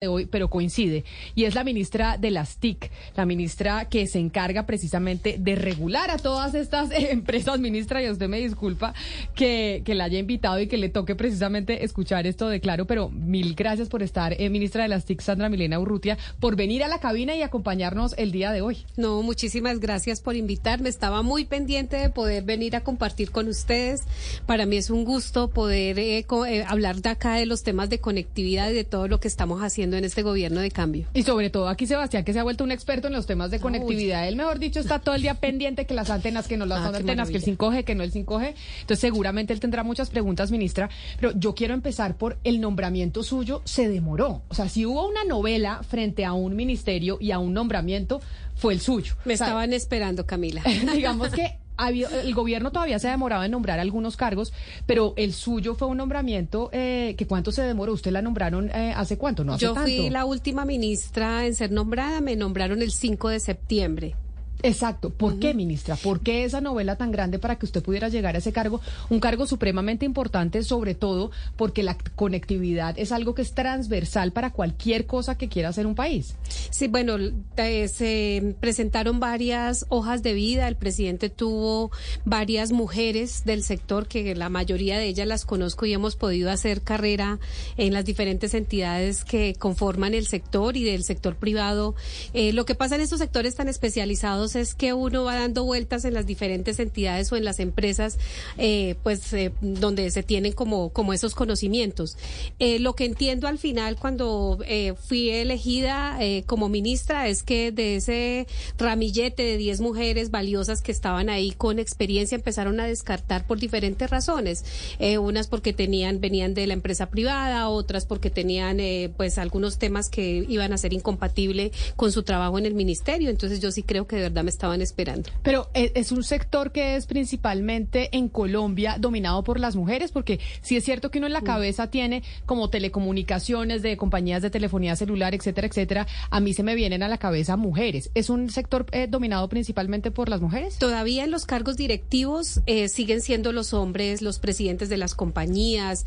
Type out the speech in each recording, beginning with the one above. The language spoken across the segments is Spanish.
de hoy, pero coincide, y es la ministra de las TIC, la ministra que se encarga precisamente de regular a todas estas empresas, ministra, y usted me disculpa que, que la haya invitado y que le toque precisamente escuchar esto de claro, pero mil gracias por estar, eh, ministra de las TIC, Sandra Milena Urrutia, por venir a la cabina y acompañarnos el día de hoy. No, muchísimas gracias por invitarme, estaba muy pendiente de poder venir a compartir con ustedes, para mí es un gusto poder eh, eh, hablar de acá de los temas de conectividad y de todo lo que estamos haciendo en este gobierno de cambio. Y sobre todo aquí Sebastián, que se ha vuelto un experto en los temas de conectividad. Él, mejor dicho, está todo el día pendiente que las antenas, que no las ah, antenas, que el 5G, que no el 5G. Entonces seguramente él tendrá muchas preguntas, ministra. Pero yo quiero empezar por el nombramiento suyo. Se demoró. O sea, si hubo una novela frente a un ministerio y a un nombramiento, fue el suyo. Me estaban esperando, Camila. digamos que el gobierno todavía se ha demorado en nombrar algunos cargos, pero el suyo fue un nombramiento eh, que cuánto se demoró. ¿Usted la nombraron eh, hace cuánto? No hace Yo fui la última ministra en ser nombrada, me nombraron el 5 de septiembre. Exacto. ¿Por qué, ministra? ¿Por qué esa novela tan grande para que usted pudiera llegar a ese cargo? Un cargo supremamente importante, sobre todo porque la conectividad es algo que es transversal para cualquier cosa que quiera hacer un país. Sí, bueno, se presentaron varias hojas de vida. El presidente tuvo varias mujeres del sector que la mayoría de ellas las conozco y hemos podido hacer carrera en las diferentes entidades que conforman el sector y del sector privado. Eh, lo que pasa en estos sectores tan especializados es que uno va dando vueltas en las diferentes entidades o en las empresas, eh, pues eh, donde se tienen como, como esos conocimientos. Eh, lo que entiendo al final cuando fui elegida como ministra es que de ese ramillete de 10 mujeres valiosas que estaban ahí con experiencia empezaron a descartar por diferentes razones. unas porque tenían, venían de la empresa privada, otras porque tenían pues algunos temas que iban a ser incompatible con su trabajo en el ministerio. Entonces yo sí creo que de verdad me estaban esperando. Pero eh, es un sector que es principalmente en Colombia dominado por las mujeres, porque sí es cierto que uno en la mm. cabeza tiene como telecomunicaciones de compañías de telefonía celular, etcétera, etcétera. A mí se me vienen a la cabeza mujeres. ¿Es un sector eh, dominado principalmente por las mujeres? Todavía en los cargos directivos eh, siguen siendo los hombres, los presidentes de las compañías,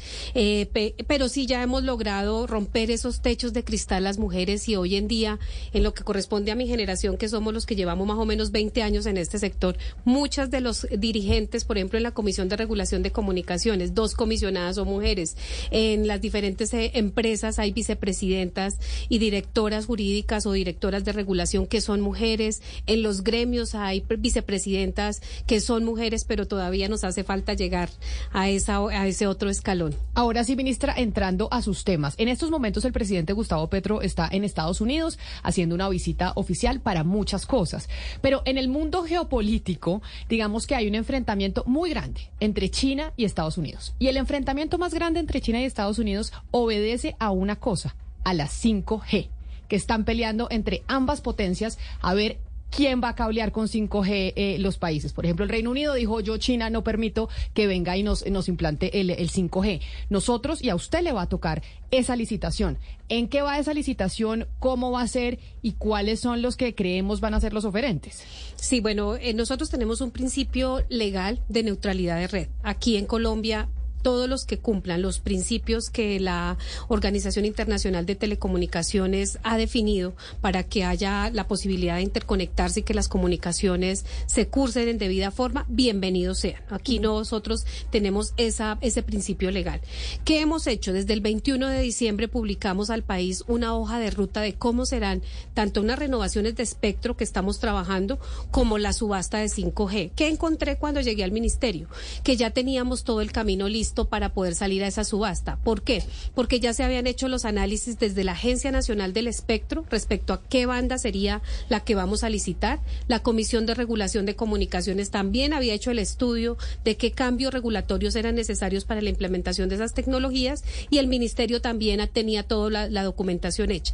pero sí ya hemos logrado romper esos techos de cristal las mujeres y hoy en día, en lo que corresponde a mi generación, que somos los que llevamos más o menos 20 años en este sector, muchas de los dirigentes, por ejemplo, en la Comisión de Regulación de Comunicaciones, dos comisionadas son mujeres. En las diferentes eh, empresas hay vicepresidentas y directoras jurídicas o directoras de regulación que son mujeres. En los gremios hay vicepresidentas que son mujeres, pero todavía nos hace falta llegar a, esa, a ese otro escalón. Ahora sí, ministra, entrando a sus temas. En estos momentos el presidente Gustavo Petro está en Estados Unidos haciendo una visita oficial para muchas cosas. Pero en el mundo geopolítico, digamos que hay un enfrentamiento muy grande entre China y Estados Unidos. Y el enfrentamiento más grande entre China y Estados Unidos obedece a una cosa, a las 5G, que están peleando entre ambas potencias a ver quién va a cablear con 5G eh, los países. Por ejemplo, el Reino Unido dijo, yo China no permito que venga y nos, implante el, el 5G. Nosotros y a usted le va a tocar esa licitación. ¿En qué va esa licitación? ¿Cómo va a ser? ¿Y cuáles son los que creemos van a ser los oferentes? Sí, bueno, eh, nosotros tenemos un principio legal de neutralidad de red. Aquí en Colombia todos los que cumplan los principios que la Organización Internacional de Telecomunicaciones ha definido para que haya la posibilidad de interconectarse y que las comunicaciones se cursen en debida forma, bienvenidos sean. Aquí nosotros tenemos esa, ese principio legal. ¿Qué hemos hecho? Desde el 21 de diciembre publicamos al país una hoja de ruta de cómo serán tanto unas renovaciones de espectro que estamos trabajando como la subasta de 5G. ¿Qué encontré cuando llegué al ministerio? Que ya teníamos todo el camino listo para poder salir a esa subasta. ¿Por qué? Porque ya se habían hecho los análisis desde la Agencia Nacional del Espectro respecto a qué banda sería la que vamos a licitar. La Comisión de Regulación de Comunicaciones también había hecho el estudio de qué cambios regulatorios eran necesarios para la implementación de esas tecnologías y el Ministerio también tenía toda la, la documentación hecha.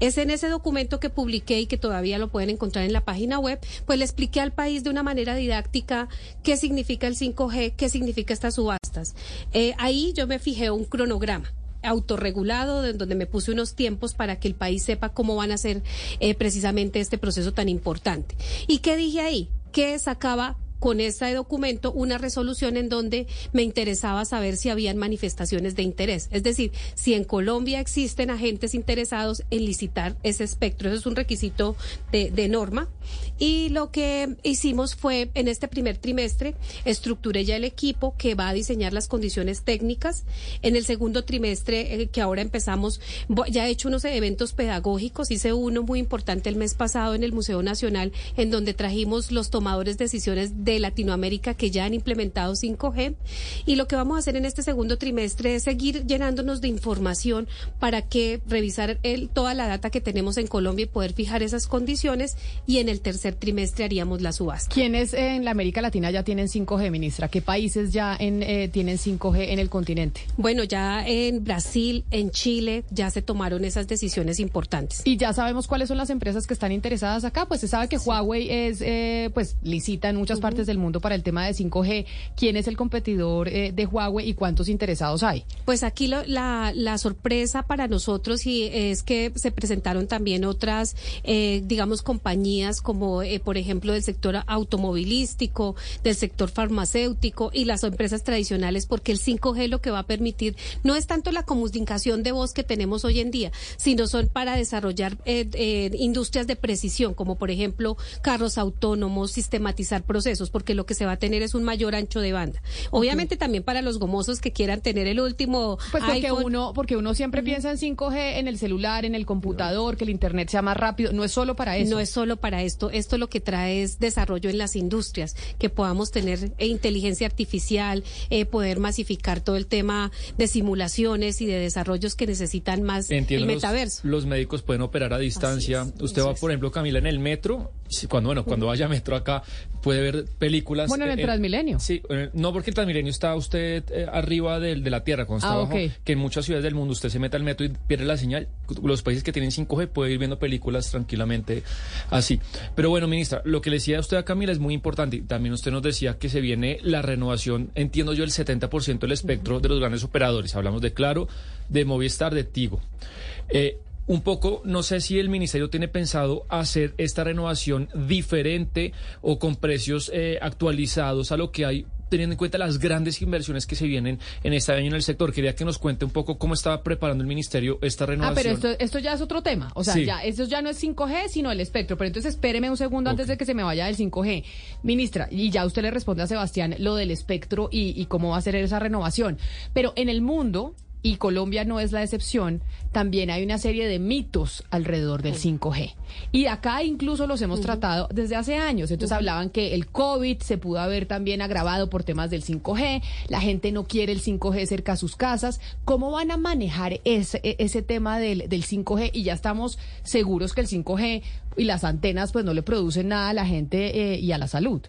Es en ese documento que publiqué y que todavía lo pueden encontrar en la página web, pues le expliqué al país de una manera didáctica qué significa el 5G, qué significa estas subastas. Eh, ahí yo me fijé un cronograma autorregulado, en donde me puse unos tiempos para que el país sepa cómo van a ser eh, precisamente este proceso tan importante. ¿Y qué dije ahí? Que sacaba con este documento una resolución en donde me interesaba saber si habían manifestaciones de interés. Es decir, si en Colombia existen agentes interesados en licitar ese espectro. Eso es un requisito de, norma. Y lo que hicimos fue, en este primer trimestre, estructuré ya el equipo que va a diseñar las condiciones técnicas. En el segundo trimestre, eh, que ahora empezamos, ya he hecho unos eventos pedagógicos. Hice uno muy importante el mes pasado en el Museo Nacional, en donde trajimos los tomadores de decisiones de Latinoamérica que ya han implementado 5G. Y lo que vamos a hacer en este segundo trimestre es seguir llenándonos de información para que revisar el, toda la data que tenemos en Colombia y poder fijar esas condiciones. Y en el tercer trimestre haríamos la subasta. ¿Quiénes en la América Latina ya tienen 5G, ministra? ¿Qué países ya en, eh, tienen 5G en el continente? Bueno, ya en Brasil, en Chile, ya se tomaron esas decisiones importantes. Y ya sabemos cuáles son las empresas que están interesadas acá. Pues se sabe que Huawei es, eh, pues, licita en muchas partes del mundo para el tema de 5G. ¿Quién es el competidor eh, de Huawei y cuántos interesados hay? Pues aquí la, sorpresa para nosotros y es que se presentaron también otras, eh, digamos, compañías como, eh, por ejemplo, del sector automovilístico, del sector farmacéutico y las empresas tradicionales, porque el 5G lo que va a permitir no es tanto la comunicación de voz que tenemos hoy en día, sino son para desarrollar industrias de precisión, como por ejemplo carros autónomos, sistematizar procesos porque lo que se va a tener es un mayor ancho de banda. Obviamente también para los gomosos que quieran tener el último pues porque uno porque uno siempre piensa en 5G en el celular, en el computador, que el internet sea más rápido, no es solo para eso. No es solo para esto, esto lo que trae es desarrollo en las industrias, que podamos tener eh, inteligencia artificial, eh, poder masificar todo el tema de simulaciones y de desarrollos que necesitan más el metaverso. Los, médicos pueden operar a distancia. Usted va, por ejemplo, Camila, en el metro, cuando bueno, cuando vaya a metro acá puede ver películas. Bueno, en el Transmilenio. Sí, no porque el Transmilenio está usted eh, arriba del, de la Tierra, cuando está ah, abajo, que en muchas ciudades del mundo usted se mete al metro y pierde la señal. Los países que tienen 5G puede ir viendo películas tranquilamente así. Pero bueno, ministra, lo que le decía usted a Camila es muy importante. También usted nos decía que se viene la renovación, entiendo yo, el 70% del espectro de los grandes operadores. Hablamos de Claro, de Movistar, de Tigo. Eh, un poco, no sé si el ministerio tiene pensado hacer esta renovación diferente o con precios eh, actualizados a lo que hay teniendo en cuenta las grandes inversiones que se vienen en este año en el sector. Quería que nos cuente un poco cómo estaba preparando el ministerio esta renovación. Ah, pero esto, esto ya es otro tema. O sea, ya, esto ya no es 5G, sino el espectro. Pero entonces espéreme un segundo antes de que se me vaya del 5G. Ministra, y ya usted le responde a Sebastián lo del espectro y, y cómo va a ser esa renovación. Pero en el mundo, y Colombia no es la excepción, también hay una serie de mitos alrededor del 5G. Y acá incluso los hemos tratado desde hace años. Entonces hablaban que el COVID se pudo haber también agravado por temas del 5G, la gente no quiere el 5G cerca a sus casas. ¿Cómo van a manejar ese, e, ese tema del, del 5G? Y ya estamos seguros que el 5G y las antenas pues no le producen nada a la gente eh, y a la salud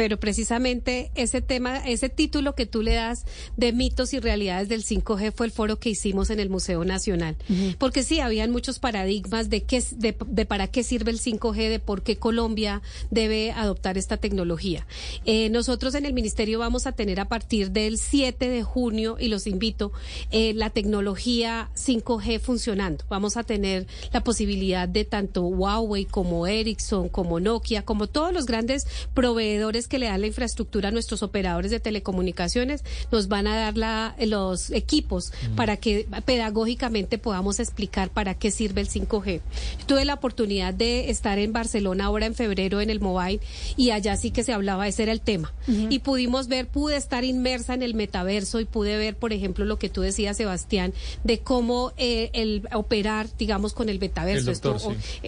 pero precisamente ese tema, ese título que tú le das de mitos y realidades del 5G fue el foro que hicimos en el Museo Nacional. Porque sí, habían muchos paradigmas de, qué, de, para qué sirve el 5G, de por qué Colombia debe adoptar esta tecnología. Eh, nosotros en el Ministerio vamos a tener a partir del 7 de junio, y los invito, eh, la tecnología 5G funcionando. Vamos a tener la posibilidad de tanto Huawei como Ericsson, como Nokia, como todos los grandes proveedores que le dan la infraestructura a nuestros operadores de telecomunicaciones, nos van a dar la, los equipos mm. para que pedagógicamente podamos explicar para qué sirve el 5G. tuve la oportunidad de estar en Barcelona ahora en febrero en el Mobile y allá sí que se hablaba, ese era el tema. Y pudimos ver, pude estar inmersa en el metaverso y pude ver, por ejemplo, lo que tú decías, Sebastián, de cómo eh, el operar, digamos, con el metaverso.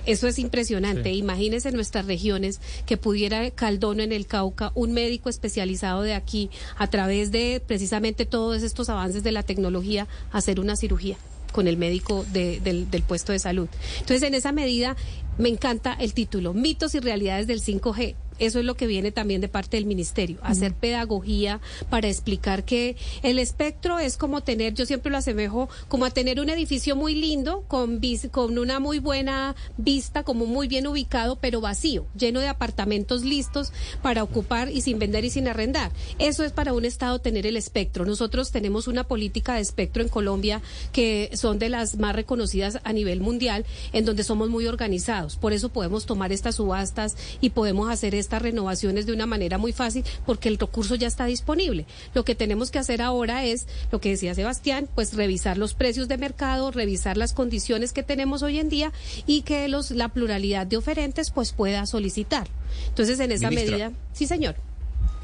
Eso es impresionante. Imagínense en nuestras regiones que pudiera Caldono en el un médico especializado de aquí, a través de precisamente todos estos avances de la tecnología, hacer una cirugía con el médico del, del puesto de salud. Entonces, en esa medida, me encanta el título, mitos y realidades del 5G eso es lo que viene también de parte del ministerio, hacer pedagogía para explicar que el espectro es como tener, yo siempre lo asemejo, como a tener un edificio muy lindo, con, con una muy buena vista, como muy bien ubicado, pero vacío, lleno de apartamentos listos para ocupar y sin vender y sin arrendar. Eso es para un Estado tener el espectro. Nosotros tenemos una política de espectro en Colombia que son de las más reconocidas a nivel mundial, en donde somos muy organizados. Por eso podemos tomar estas subastas y podemos hacer estas renovaciones de una manera muy fácil porque el recurso ya está disponible. Lo que tenemos que hacer ahora es, lo que decía Sebastián, pues revisar los precios de mercado, revisar las condiciones que tenemos hoy en día y que los, la pluralidad de oferentes pues pueda solicitar. Entonces, en esa medida, sí, señor.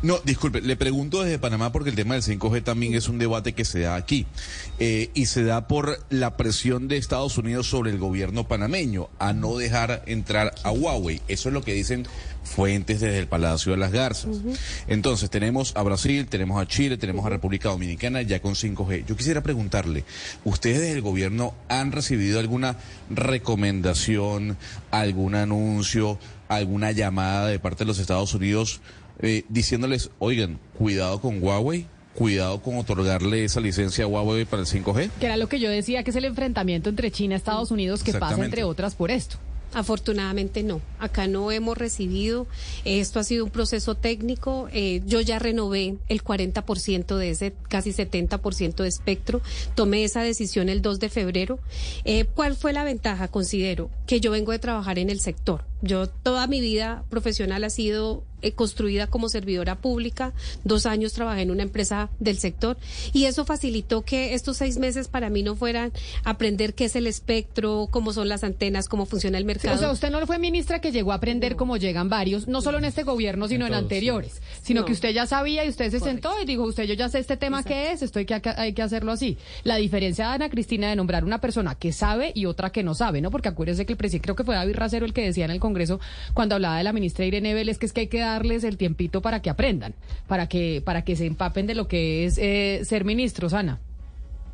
No, disculpe, le pregunto desde Panamá porque el tema del 5G también es un debate que se da aquí eh, y se da por la presión de Estados Unidos sobre el gobierno panameño a no dejar entrar a Huawei. Eso es lo que dicen fuentes desde el Palacio de las Garzas. Entonces, tenemos a Brasil, tenemos a Chile, tenemos a República Dominicana ya con 5G. Yo quisiera preguntarle, ¿ustedes desde el gobierno han recibido alguna recomendación, algún anuncio, alguna llamada de parte de los Estados Unidos? Eh, diciéndoles, oigan, cuidado con Huawei, cuidado con otorgarle esa licencia a Huawei para el 5G. Que era lo que yo decía, que es el enfrentamiento entre China y Estados Unidos que pasa, entre otras, por esto. Afortunadamente no, acá no hemos recibido, esto ha sido un proceso técnico, eh, yo ya renové el 40% de ese casi 70% de espectro, tomé esa decisión el 2 de febrero. Eh, ¿Cuál fue la ventaja? Considero que yo vengo de trabajar en el sector, yo toda mi vida profesional ha sido eh, construida como servidora pública, dos años trabajé en una empresa del sector y eso facilitó que estos seis meses para mí no fueran aprender qué es el espectro, cómo son las antenas, cómo funciona el mercado. o sea, usted no fue ministra que llegó a aprender cómo llegan varios, no solo en este gobierno, sino en, anteriores, sino que usted ya sabía y usted se sentó y dijo, usted yo ya sé este tema qué es, esto hay que, hay que hacerlo así. La diferencia de Ana Cristina de nombrar una persona que sabe y otra que no sabe, ¿no? Porque acuérdese que el presidente, creo que fue David Racero el que decía en el Congreso cuando hablaba de la ministra Irene Vélez que es que hay que darles el tiempito para que aprendan, para que, para que se empapen de lo que es eh, ser ministros, Ana.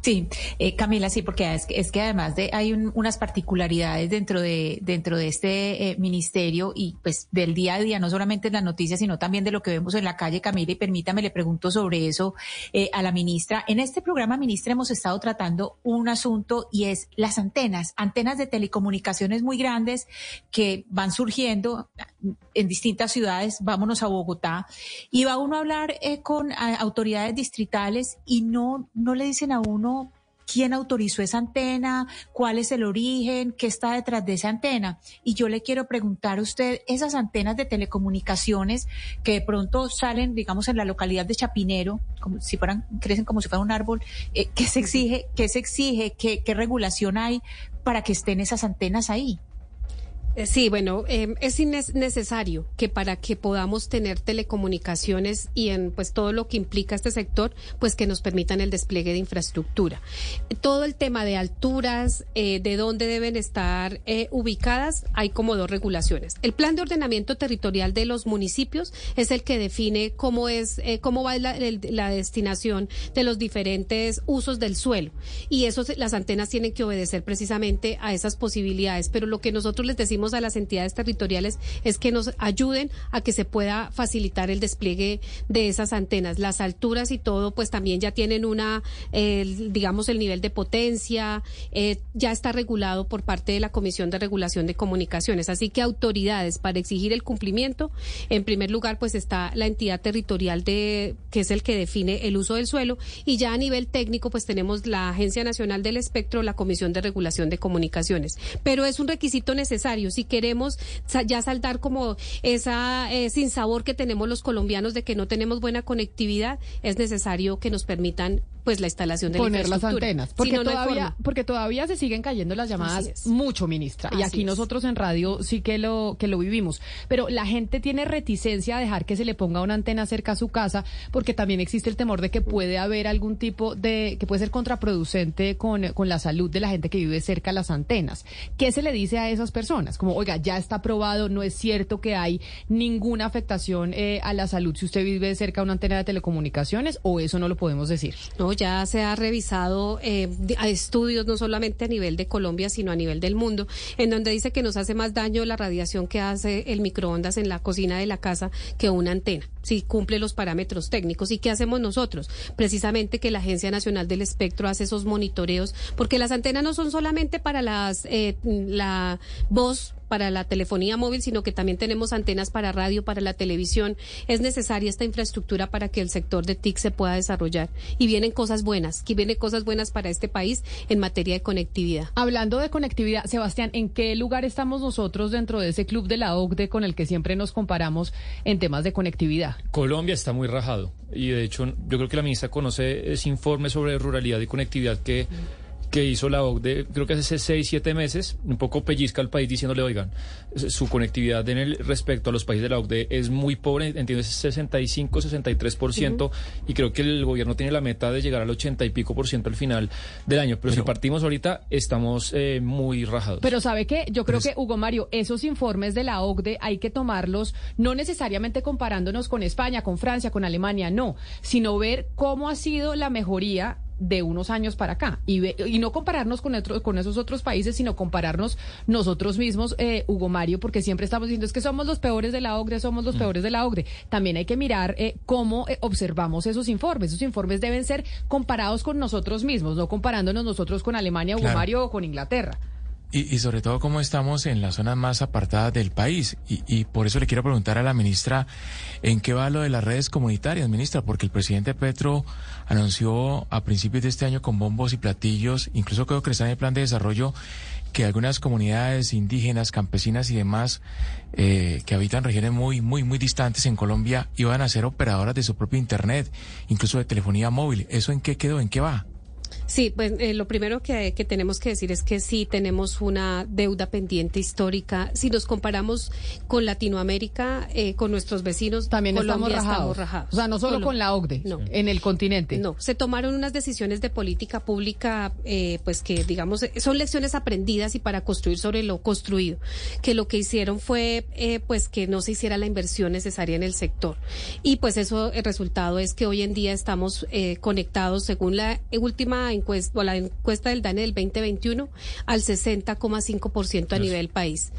Sí, eh, Camila, sí, porque es que, es que además de hay unas particularidades dentro de dentro de este eh, ministerio y pues del día a día, no solamente en las noticias, sino también de lo que vemos en la calle, Camila, y permítame le pregunto sobre eso eh, a la ministra. En este programa, ministra, hemos estado tratando un asunto y es las antenas, antenas de telecomunicaciones muy grandes que van surgiendo en distintas ciudades. Vámonos a Bogotá y va uno a hablar con autoridades distritales y no no le dicen a uno quién autorizó esa antena, cuál es el origen, qué está detrás de esa antena. Y yo le quiero preguntar a usted, esas antenas de telecomunicaciones que de pronto salen, digamos, en la localidad de Chapinero, como si fueran, crecen como si fuera un árbol, eh, ¿qué se exige, qué se exige, qué, qué regulación hay para que estén esas antenas ahí? Eh, sí, bueno, em, es necesario que para que podamos tener telecomunicaciones y en pues todo lo que implica este sector, pues que nos permitan el despliegue de infraestructura. Todo el tema de alturas, eh, de dónde deben estar eh, ubicadas, hay como dos regulaciones. El plan de ordenamiento territorial de los municipios es el que define cómo es, cómo va la, la, destinación de los diferentes usos del suelo y eso las antenas tienen que obedecer precisamente a esas posibilidades. Pero lo que nosotros les decimos a las entidades territoriales es que nos ayuden a que se pueda facilitar el despliegue de esas antenas. Las alturas y todo, pues también ya tienen una, digamos, el nivel de potencia, eh, ya está regulado por parte de la Comisión de Regulación de Comunicaciones. Así que autoridades para exigir el cumplimiento, en primer lugar, pues está la entidad territorial de, que es el que define el uso del suelo, y ya a nivel técnico, pues tenemos la Agencia Nacional del Espectro, la Comisión de Regulación de Comunicaciones. Pero es un requisito necesario si queremos ya saltar como esa eh, sin sabor que tenemos los colombianos de que no tenemos buena conectividad, es necesario que nos permitan pues la instalación de poner las antenas porque todavía porque todavía se siguen cayendo las llamadas mucho ministra y aquí nosotros en radio sí que lo que lo vivimos. Pero la gente tiene reticencia a dejar que se le ponga una antena cerca a su casa porque también existe el temor de que puede haber algún tipo de que puede ser contraproducente con, con la salud de la gente que vive cerca a las antenas. Qué se le dice a esas personas como oiga ya está probado no es cierto que hay ninguna afectación eh, a la salud si usted vive cerca a una antena de telecomunicaciones o eso no lo podemos decir no ya se ha revisado eh, estudios no solamente a nivel de Colombia, sino a nivel del mundo, en donde dice que nos hace más daño la radiación que hace el microondas en la cocina de la casa que una antena, si cumple los parámetros técnicos. ¿Y qué hacemos nosotros? Precisamente que la Agencia Nacional del Espectro hace esos monitoreos, porque las antenas no son solamente para las eh, la voz para la telefonía móvil, sino que también tenemos antenas para radio, para la televisión. Es necesaria esta infraestructura para que el sector de TIC se pueda desarrollar. Y vienen cosas buenas, que vienen cosas buenas para este país en materia de conectividad. Hablando de conectividad, Sebastián, ¿en qué lugar estamos nosotros dentro de ese club de la OCDE con el que siempre nos comparamos en temas de conectividad? Colombia está muy rajado y de hecho yo creo que la ministra conoce ese informe sobre ruralidad y conectividad que que hizo la OCDE, creo que hace seis, siete meses, un poco pellizca al país diciéndole, oigan, su conectividad en el respecto a los países de la OCDE es muy pobre, entiendo, es 65, 63%, y creo que el gobierno tiene la meta de llegar al 80 y pico por ciento al final del año. Pero, si partimos ahorita, estamos eh, muy rajados. Pero ¿sabe qué? Yo creo que, Hugo Mario, esos informes de la OCDE hay que tomarlos no necesariamente comparándonos con España, con Francia, con Alemania, no, sino ver cómo ha sido la mejoría de unos años para acá y, y no compararnos con, con esos otros países, sino compararnos nosotros mismos, eh, Hugo Mario, porque siempre estamos diciendo es que somos los peores de la OCDE, somos los mm. peores de la OCDE. También hay que mirar eh, cómo eh, observamos esos informes. Esos informes deben ser comparados con nosotros mismos, no comparándonos nosotros con Alemania, Hugo Mario, o con Inglaterra. Y, sobre todo cómo estamos en las zonas más apartadas del país. Y, por eso le quiero preguntar a la ministra en qué va lo de las redes comunitarias, ministra, porque el presidente Petro anunció a principios de este año con bombos y platillos, incluso creo que está en el plan de desarrollo, que algunas comunidades indígenas, campesinas y demás eh, que habitan regiones muy, muy, muy distantes en Colombia iban a ser operadoras de su propio Internet, incluso de telefonía móvil. ¿Eso en qué quedó? ¿En qué va? Sí, pues eh, lo primero que, tenemos que decir es que sí tenemos una deuda pendiente histórica. Si nos comparamos con Latinoamérica, eh, con nuestros vecinos, también estamos rajados. O sea, no solo con la OCDE, no. en el continente. No, se tomaron unas decisiones de política pública, eh, pues que digamos son lecciones aprendidas y para construir sobre lo construido, que lo que hicieron fue, pues que no se hiciera la inversión necesaria en el sector. Y pues eso, el resultado es que hoy en día estamos conectados, según la última encuesta, o la encuesta del DANE del 2021 al 60,5% a nivel país.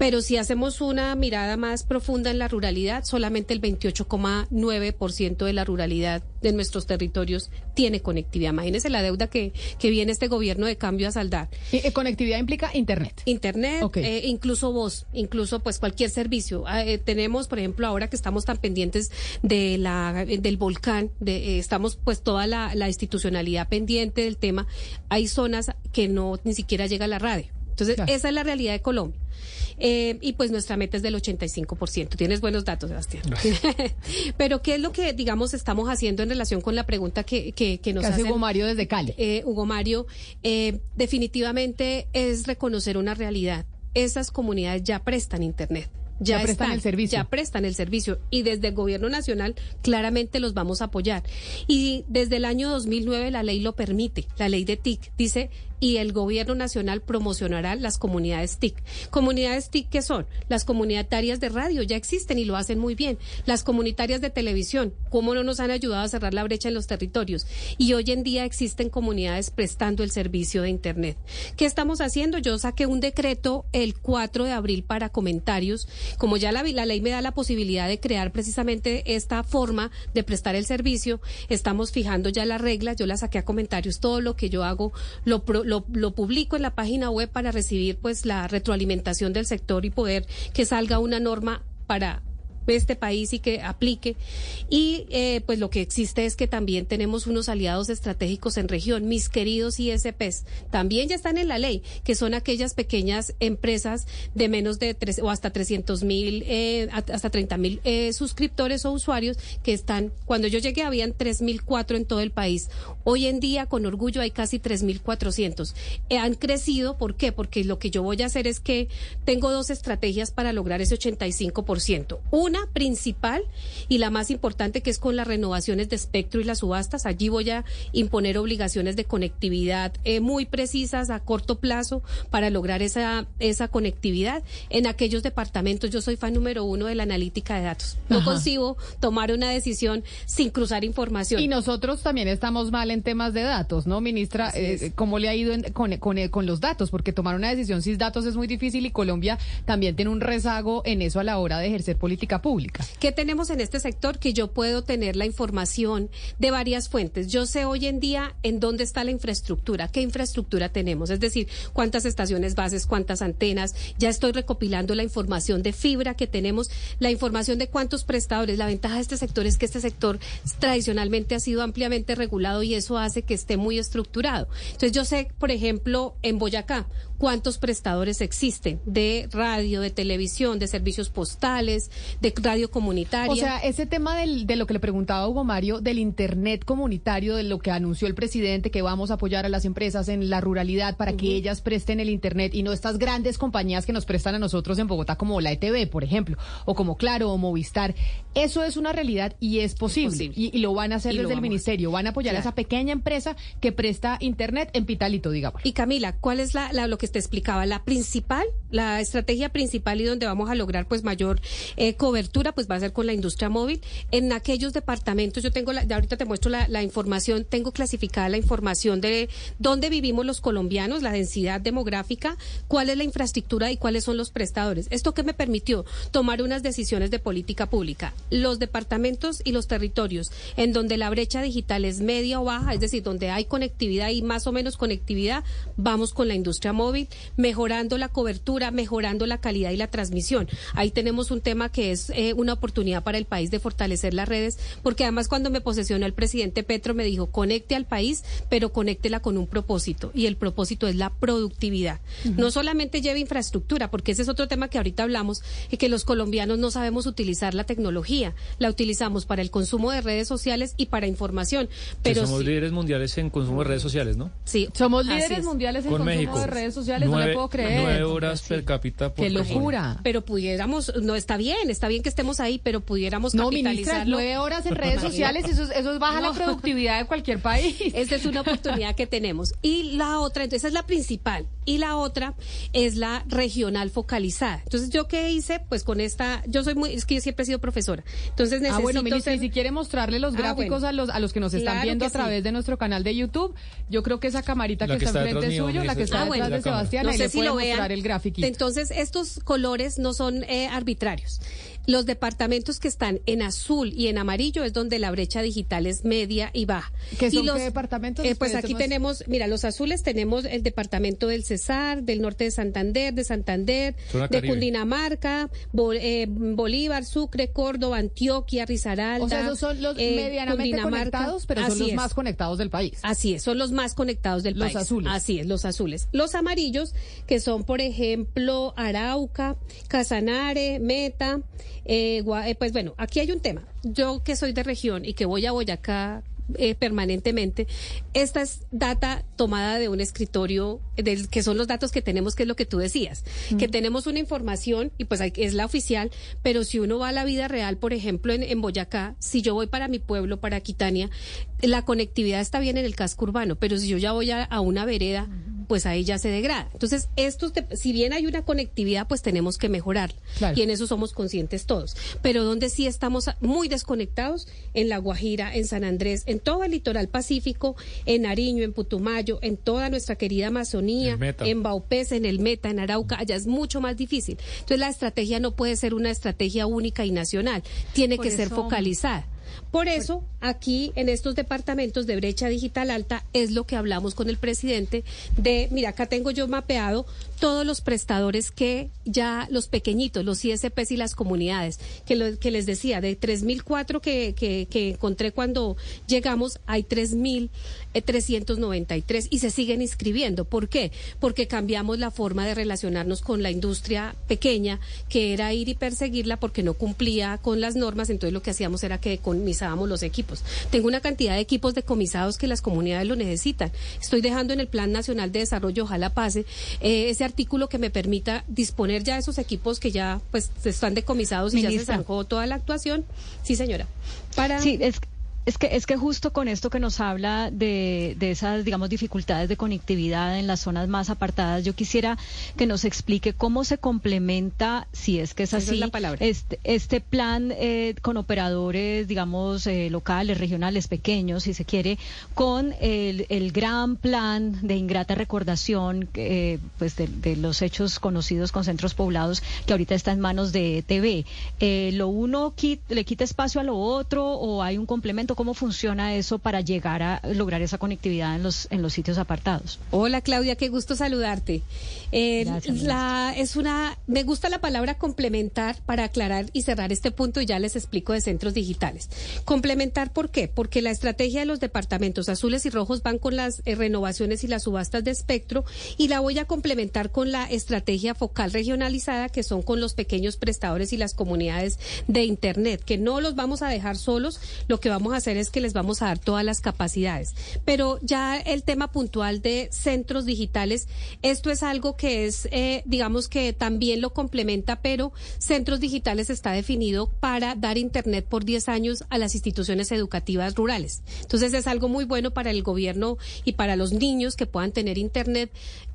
Pero si hacemos una mirada más profunda en la ruralidad, solamente el 28,9% de la ruralidad de nuestros territorios tiene conectividad. Imagínense la deuda que, que viene este gobierno de cambio a saldar. ¿Y, eh, conectividad implica Internet? Internet, eh, incluso voz, incluso pues cualquier servicio. Ah, eh, tenemos, por ejemplo, ahora que estamos tan pendientes de la, del volcán, de, estamos pues toda la, la institucionalidad pendiente del tema, hay zonas que no ni siquiera llega la radio. Entonces, esa es la realidad de Colombia. Eh, y pues nuestra meta es del 85%. Tienes buenos datos, Sebastián. Pero ¿qué es lo que, digamos, estamos haciendo en relación con la pregunta que, que, nos hace Hugo Mario desde Cali? Eh, Hugo Mario, eh, definitivamente es reconocer una realidad. Esas comunidades ya prestan Internet ya, prestan el servicio. Ya prestan el servicio y desde el gobierno nacional claramente los vamos a apoyar. Y desde el año 2009 la ley lo permite, la ley de TIC dice y el gobierno nacional promocionará las comunidades TIC. Comunidades TIC que son las comunitarias de radio, ya existen y lo hacen muy bien. Las comunitarias de televisión, cómo no nos han ayudado a cerrar la brecha en los territorios. Y hoy en día existen comunidades prestando el servicio de Internet. ¿Qué estamos haciendo? Yo saqué un decreto el 4 de abril para comentarios. Como ya la, ley me da la posibilidad de crear precisamente esta forma de prestar el servicio, estamos fijando ya las reglas. Yo la saqué a comentarios. Todo lo que yo hago lo, lo, lo publico en la página web para recibir pues la retroalimentación del sector y poder que salga una norma para este país y que aplique. Y eh, pues lo que existe es que también tenemos unos aliados estratégicos en región, mis queridos ISPs, también ya están en la ley, que son aquellas pequeñas empresas de menos de tres o hasta 300 mil, eh, hasta 30 mil eh, suscriptores o usuarios que están, cuando yo llegué habían 3.004 en todo el país. Hoy en día, con orgullo, hay casi 3.400. Eh, han crecido, ¿por qué? Porque lo que yo voy a hacer es que tengo dos estrategias para lograr ese 85%. Una principal y la más importante que es con las renovaciones de espectro y las subastas. Allí voy a imponer obligaciones de conectividad eh, muy precisas a corto plazo para lograr esa, esa conectividad. En aquellos departamentos yo soy fan número uno de la analítica de datos. No consigo tomar una decisión sin cruzar información. Y nosotros también estamos mal en temas de datos, ¿no, ministra? Eh, ¿Cómo le ha ido con, con, con los datos? Porque tomar una decisión sin datos es muy difícil y Colombia también tiene un rezago en eso a la hora de ejercer política pública. ¿Qué tenemos en este sector? Que yo puedo tener la información de varias fuentes. Yo sé hoy en día en dónde está la infraestructura, qué infraestructura tenemos, es decir, cuántas estaciones bases, cuántas antenas. Ya estoy recopilando la información de fibra que tenemos, la información de cuántos prestadores. La ventaja de este sector es que este sector tradicionalmente ha sido ampliamente regulado y eso hace que esté muy estructurado. Entonces yo sé, por ejemplo, en Boyacá, cuántos prestadores existen de radio, de televisión, de servicios postales, de radio comunitaria. O sea, ese tema del, de lo que le preguntaba Hugo Mario, del Internet comunitario, de lo que anunció el presidente, que vamos a apoyar a las empresas en la ruralidad para que ellas presten el Internet y no estas grandes compañías que nos prestan a nosotros en Bogotá, como la ETV, por ejemplo, o como Claro o Movistar. Eso es una realidad y es posible. Y, lo van a hacer desde el ministerio. Van a apoyar a esa pequeña empresa que presta Internet en Pitalito, digamos. Y Camila, ¿cuál es la, lo que te explicaba, la principal, la estrategia principal y donde vamos a lograr pues mayor eh, cobertura, pues va a ser con la industria móvil. En aquellos departamentos, yo tengo, la, ahorita te muestro la, la información, tengo clasificada la información de dónde vivimos los colombianos, la densidad demográfica, cuál es la infraestructura y cuáles son los prestadores. Esto que me permitió tomar unas decisiones de política pública. Los departamentos y los territorios en donde la brecha digital es media o baja, es decir, donde hay conectividad y más o menos conectividad, vamos con la industria móvil mejorando la cobertura, mejorando la calidad y la transmisión. Ahí tenemos un tema que es eh, una oportunidad para el país de fortalecer las redes, porque además cuando me posesionó el presidente Petro me dijo, conecte al país, pero conéctela con un propósito, y el propósito es la productividad. No solamente lleva infraestructura, porque ese es otro tema que ahorita hablamos, y que los colombianos no sabemos utilizar la tecnología, la utilizamos para el consumo de redes sociales y para información. Pero somos líderes mundiales en consumo de redes sociales, ¿no? Sí. Somos líderes mundiales en consumo de redes sociales no le puedo creer. Nueve horas per cápita por Qué locura. Pero pudiéramos, no está bien, está bien que estemos ahí, pero pudiéramos no, capitalizarlo. nueve horas en redes sociales, eso, eso baja la productividad de cualquier país. Esta es una oportunidad que tenemos. Y la otra, entonces es la principal. Y la otra es la regional focalizada. Entonces, ¿yo qué hice? Pues con esta, yo soy muy, es que yo siempre he sido profesora. Entonces necesito... Ah, bueno, ministra, si quiere mostrarle los ah, gráficos a, los, a los que nos están viendo a través de nuestro canal de YouTube, yo creo que esa camarita que, está enfrente suyo, la que está ah, detrás de Sebastián, no sé si lo vean. el gráfico. Entonces, estos colores no son eh, arbitrarios. Los departamentos que están en azul y en amarillo es donde la brecha digital es media y baja. ¿Qué son los, qué departamentos? Eh, pues aquí tenemos, mira, los azules tenemos el departamento del Cesar, del norte de Santander, de Santander, de Cundinamarca, eh, Bolívar, Sucre, Córdoba, Antioquia, Risaralda. O sea, esos son los medianamente conectados, pero son los más conectados del país. Así es, son los más conectados del país. Los azules. Así es, los azules. Los amarillos, que son, por ejemplo, Arauca, Casanare, Meta, eh, eh, pues bueno, aquí hay un tema. Yo que soy de región y que voy a Boyacá eh, permanentemente. Esta es data tomada de un escritorio, del, que son los datos que tenemos, que es lo que tú decías, que tenemos una información y pues hay, es la oficial, pero si uno va a la vida real, por ejemplo, en, en Boyacá, si yo voy para mi pueblo, para Quitania, la conectividad está bien en el casco urbano, pero si yo ya voy a, a una vereda, pues ahí ya se degrada. Entonces, estos, si bien hay una conectividad, pues tenemos que mejorar. Y en eso somos conscientes todos. Pero donde sí estamos muy desconectados, en La Guajira, en San Andrés, en todo el litoral pacífico, en Nariño, en Putumayo, en toda nuestra querida Amazonía, en Baupés, en el Meta, en Arauca, allá es mucho más difícil. Entonces, la estrategia no puede ser una estrategia única y nacional, tiene que ser focalizada. Por eso, aquí en estos departamentos de brecha digital alta es lo que hablamos con el presidente de, mira, acá tengo yo mapeado todos los prestadores que ya los pequeñitos, los ISPs y las comunidades, que, lo, que les decía, de 3.004 que, que, que encontré cuando llegamos, hay 3.393 y se siguen inscribiendo. ¿Por qué? Porque cambiamos la forma de relacionarnos con la industria pequeña, que era ir y perseguirla porque no cumplía con las normas, entonces lo que hacíamos era que decomisábamos los equipos. Tengo una cantidad de equipos decomisados que las comunidades lo necesitan. Estoy dejando en el Plan Nacional de Desarrollo, ojalá pase, eh, ese artículo que me permita disponer ya de esos equipos que ya pues están decomisados y ya se zanjó toda la actuación. Sí, señora. Para... Sí, es Es que, es que justo con esto que nos habla de, de, esas, digamos, dificultades de conectividad en las zonas más apartadas, yo quisiera que nos explique cómo se complementa, si es que es así, Este, este plan eh, con operadores, digamos, eh, locales, regionales, pequeños, si se quiere, con el, el gran plan de ingrata recordación, eh, pues de, de, los hechos conocidos con centros poblados, que ahorita está en manos de TV. Eh, ¿Lo uno le quita espacio a lo otro o hay un complemento? ¿Cómo funciona eso para llegar a lograr esa conectividad en los, en los sitios apartados? Hola Claudia, qué gusto saludarte. Eh, la, es una, me gusta la palabra complementar para aclarar y cerrar este punto y ya les explico de centros digitales. Complementar, ¿por qué? Porque la estrategia de los departamentos azules y rojos van con las eh, renovaciones y las subastas de espectro y la voy a complementar con la estrategia focal regionalizada que son con los pequeños prestadores y las comunidades de Internet, que no los vamos a dejar solos, lo que vamos a hacer es que les vamos a dar todas las capacidades. Pero ya el tema puntual de centros digitales, esto es algo que es, eh, digamos que también lo complementa, pero centros digitales está definido para dar Internet por 10 años a las instituciones educativas rurales. Entonces es algo muy bueno para el gobierno y para los niños que puedan tener Internet.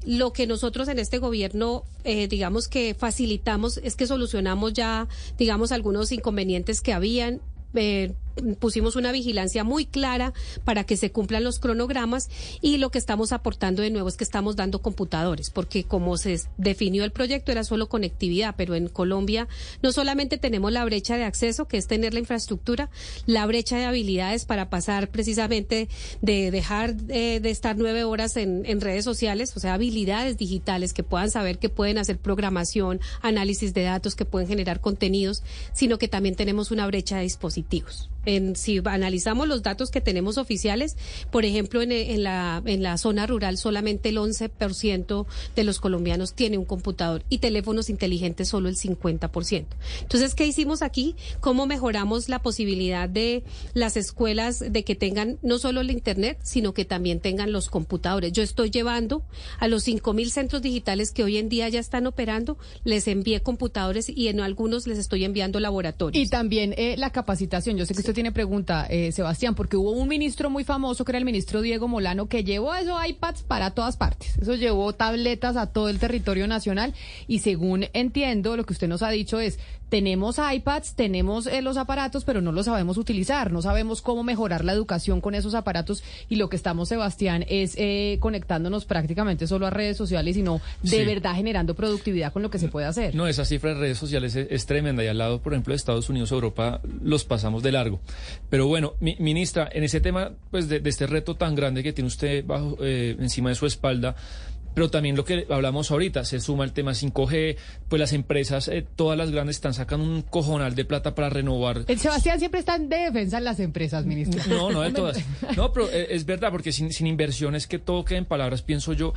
Lo que nosotros en este gobierno, eh, digamos que facilitamos es que solucionamos ya, digamos, algunos inconvenientes que habían. Eh, pusimos una vigilancia muy clara para que se cumplan los cronogramas y lo que estamos aportando de nuevo es que estamos dando computadores, porque como se definió el proyecto era solo conectividad, pero en Colombia no solamente tenemos la brecha de acceso, que es tener la infraestructura, la brecha de habilidades para pasar precisamente de dejar eh, de estar nueve horas en, en redes sociales, o sea, habilidades digitales que puedan saber que pueden hacer programación, análisis de datos, que pueden generar contenidos, sino que también tenemos una brecha de dispositivos en, si analizamos los datos que tenemos oficiales, por ejemplo, en, en, la, en la zona rural solamente el 11% de los colombianos tiene un computador y teléfonos inteligentes solo el 50%. Entonces, ¿qué hicimos aquí? ¿Cómo mejoramos la posibilidad de las escuelas de que tengan no solo el Internet, sino que también tengan los computadores? Yo estoy llevando a los 5.000 centros digitales que hoy en día ya están operando, les envié computadores y en algunos les estoy enviando laboratorios. Y también eh, la capacitación. Yo sé que usted tiene pregunta, eh, Sebastián, porque hubo un ministro muy famoso que era el ministro Diego Molano que llevó esos iPads para todas partes. Eso llevó tabletas a todo el territorio nacional y según entiendo, lo que usted nos ha dicho es, tenemos iPads, tenemos eh, los aparatos, pero no los sabemos utilizar, no sabemos cómo mejorar la educación con esos aparatos y lo que estamos, Sebastián, es eh, conectándonos prácticamente solo a redes sociales y no de verdad generando productividad con lo que se puede hacer. No, esa cifra de redes sociales es, tremenda y al lado, por ejemplo, de Estados Unidos, Europa, los pasamos de largo. Pero bueno, ministra, en ese tema pues de, este reto tan grande que tiene usted bajo, eh, encima de su espalda, pero también lo que hablamos ahorita, se suma el tema 5G, pues las empresas, eh, todas las grandes están sacando un cojonal de plata para renovar. El Sebastián siempre está en defensa en las empresas, ministro. No, no de todas. No, pero eh, es verdad, porque sin, sin inversiones que todo quede en palabras, pienso yo,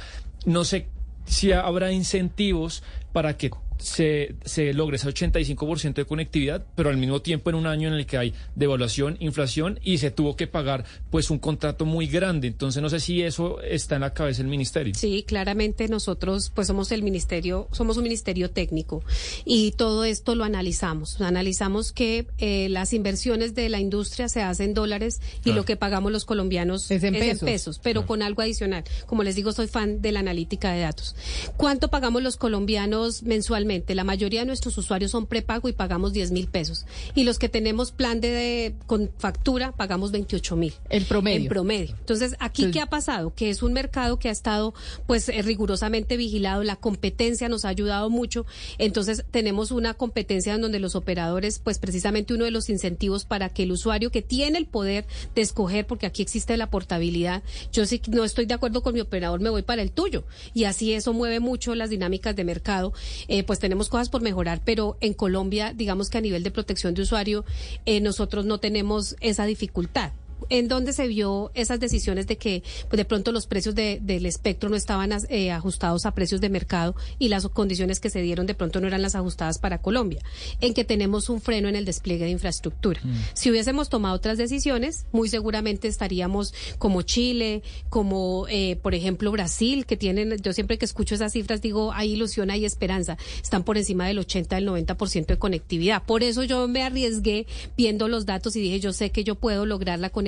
no sé si habrá incentivos para que se, se logre ese 85% de conectividad, pero al mismo tiempo en un año en el que hay devaluación, inflación y se tuvo que pagar pues un contrato muy grande. Entonces no sé si eso está en la cabeza del ministerio. Sí, claramente nosotros pues somos el ministerio, somos un ministerio técnico y todo esto lo analizamos. Analizamos que eh, las inversiones de la industria se hacen en dólares y lo que pagamos los colombianos es en, pesos. pero con algo adicional. Como les digo, soy fan de la analítica de datos. ¿Cuánto pagamos los colombianos mensualmente? La mayoría de nuestros usuarios son prepago y pagamos 10 mil pesos. Y los que tenemos plan de, con factura pagamos 28 mil. El promedio. En promedio. Entonces, aquí qué ha pasado? Que es un mercado que ha estado pues eh, rigurosamente vigilado, la competencia nos ha ayudado mucho. Entonces, tenemos una competencia en donde los operadores, pues precisamente uno de los incentivos para que el usuario que tiene el poder de escoger, porque aquí existe la portabilidad, yo sí no estoy de acuerdo con mi operador, me voy para el tuyo. Y así eso mueve mucho las dinámicas de mercado. Eh, pues pues tenemos cosas por mejorar, pero en Colombia, digamos que a nivel de protección de usuario, eh, nosotros no tenemos esa dificultad ¿En dónde se vio esas decisiones de que pues, de pronto los precios del espectro no estaban eh, ajustados a precios de mercado y las condiciones que se dieron de pronto no eran las ajustadas para Colombia? En que tenemos un freno en el despliegue de infraestructura. Mm. Si hubiésemos tomado otras decisiones, muy seguramente estaríamos como Chile, como eh, por ejemplo Brasil, que tienen, yo siempre que escucho esas cifras digo, hay ilusión, hay esperanza, están por encima del 80, del 90% de conectividad. Por eso yo me arriesgué viendo los datos y dije, yo sé que yo puedo lograr la conectividad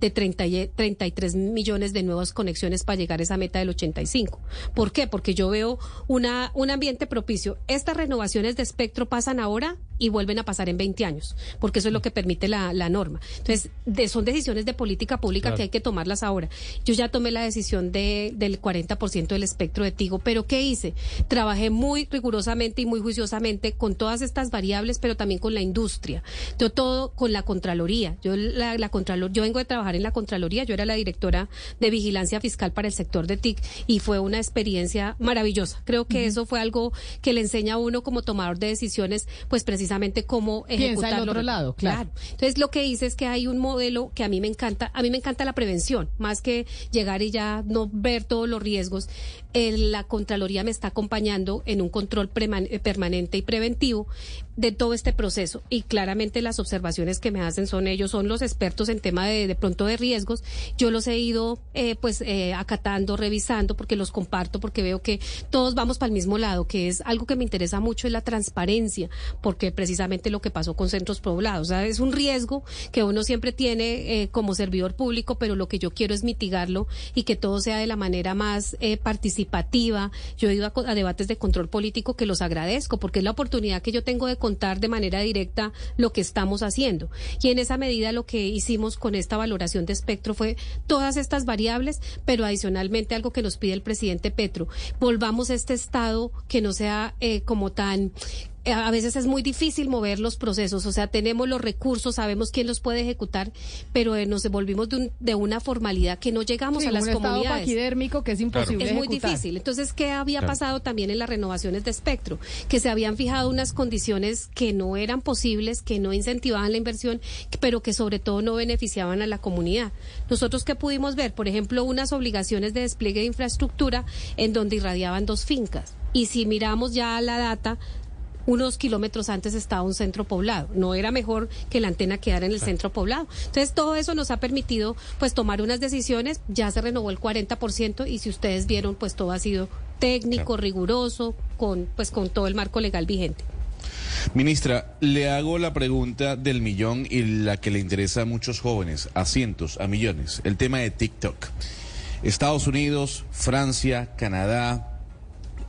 de 30, 33 millones de nuevas conexiones para llegar a esa meta del 85. ¿Por qué? Porque yo veo una, un ambiente propicio. Estas renovaciones de espectro pasan ahora y vuelven a pasar en 20 años, porque eso es lo que permite la, norma. Entonces, son decisiones de política pública que hay que tomarlas ahora. Yo ya tomé la decisión de, del 40% del espectro de Tigo, pero ¿qué hice? Trabajé muy rigurosamente y muy juiciosamente con todas estas variables, pero también con la industria. Yo todo con la Contraloría. Yo, la, la Contralor, yo vengo de trabajar en la Contraloría, yo era la directora de vigilancia fiscal para el sector de TIC y fue una experiencia maravillosa. Creo que eso fue algo que le enseña a uno como tomador de decisiones, pues precisamente precisamente cómo ejecutarlo. otro lado, claro. Entonces lo que hice es que hay un modelo que a mí me encanta, a mí me encanta la prevención, más que llegar y ya no ver todos los riesgos. La Contraloría me está acompañando en un control eh, permanente y preventivo de todo este proceso y claramente las observaciones que me hacen son ellos, son los expertos en tema de, de pronto de riesgos. Yo los he ido eh, pues eh, acatando, revisando porque los comparto, porque veo que todos vamos para el mismo lado, que es algo que me interesa mucho es la transparencia, porque precisamente lo que pasó con centros poblados. O sea, es un riesgo que uno siempre tiene eh, como servidor público, pero lo que yo quiero es mitigarlo y que todo sea de la manera más eh, participativa. Yo he ido a, debates de control político que los agradezco porque es la oportunidad que yo tengo de contar de manera directa lo que estamos haciendo. Y en esa medida lo que hicimos con esta valoración de espectro fue todas estas variables, pero adicionalmente algo que nos pide el presidente Petro, volvamos a este estado que no sea eh, como tan a veces es muy difícil mover los procesos, o sea, tenemos los recursos, sabemos quién los puede ejecutar, pero eh, nos devolvimos de, de, una formalidad que no llegamos a las un comunidades. Estado que es imposible. Es muy difícil. Entonces, ¿qué había pasado también en las renovaciones de espectro? Que se habían fijado unas condiciones que no eran posibles, que no incentivaban la inversión, pero que sobre todo no beneficiaban a la comunidad. Nosotros qué pudimos ver, por ejemplo, unas obligaciones de despliegue de infraestructura en donde irradiaban dos fincas. Y si miramos ya la data, unos kilómetros antes estaba un centro poblado. No era mejor que la antena quedara en el centro poblado. Entonces, todo eso nos ha permitido pues tomar unas decisiones. Ya se renovó el 40% y si ustedes vieron, pues todo ha sido técnico, riguroso, con pues con todo el marco legal vigente. Ministra, le hago la pregunta del millón y la que le interesa a muchos jóvenes, a cientos, a millones, el tema de TikTok. Estados Unidos, Francia, Canadá,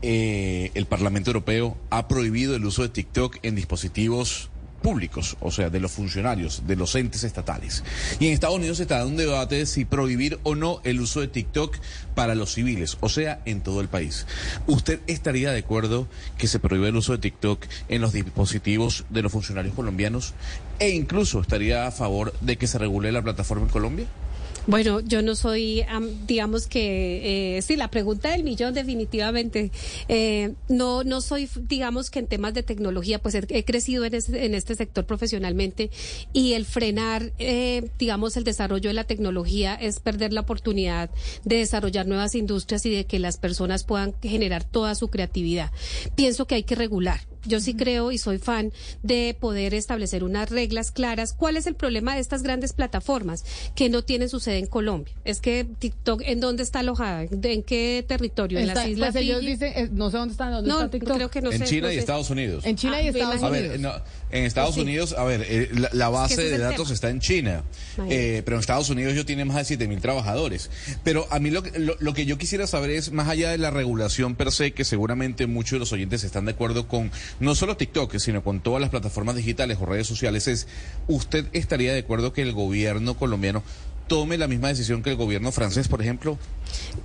eh, el Parlamento Europeo ha prohibido el uso de TikTok en dispositivos públicos, o sea, de los funcionarios, de los entes estatales. Y en Estados Unidos está dando un debate de si prohibir o no el uso de TikTok para los civiles, o sea, en todo el país. ¿Usted estaría de acuerdo que se prohíbe el uso de TikTok en los dispositivos de los funcionarios colombianos? E incluso estaría a favor de que se regule la plataforma en Colombia? Bueno, yo no soy, digamos que, eh, sí, la pregunta del millón definitivamente. Eh, no, no soy, digamos que en temas de tecnología, pues he, crecido en, en, este sector profesionalmente y el frenar, eh, digamos, el desarrollo de la tecnología es perder la oportunidad de desarrollar nuevas industrias y de que las personas puedan generar toda su creatividad. Pienso que hay que regular yo sí creo y soy fan de poder establecer unas reglas claras. ¿Cuál es el problema de estas grandes plataformas que no tienen su sede en Colombia? Es que TikTok, ¿en dónde está alojada? ¿En qué territorio? ¿En las islas? Pues ellos dicen, eh, no sé dónde están, dónde está TikTok. Creo que no en China y Estados Unidos. En China y ah, Estados Unidos. A ver, en Estados Unidos, a ver, eh, la, base de datos está en China, eh, pero en Estados Unidos yo tiene más de 7 mil trabajadores. Pero a mí lo, lo, lo que yo quisiera saber es, más allá de la regulación per se, que seguramente muchos de los oyentes están de acuerdo con no solo TikTok, sino con todas las plataformas digitales o redes sociales, es, ¿usted estaría de acuerdo que el gobierno colombiano tome la misma decisión que el gobierno francés, por ejemplo,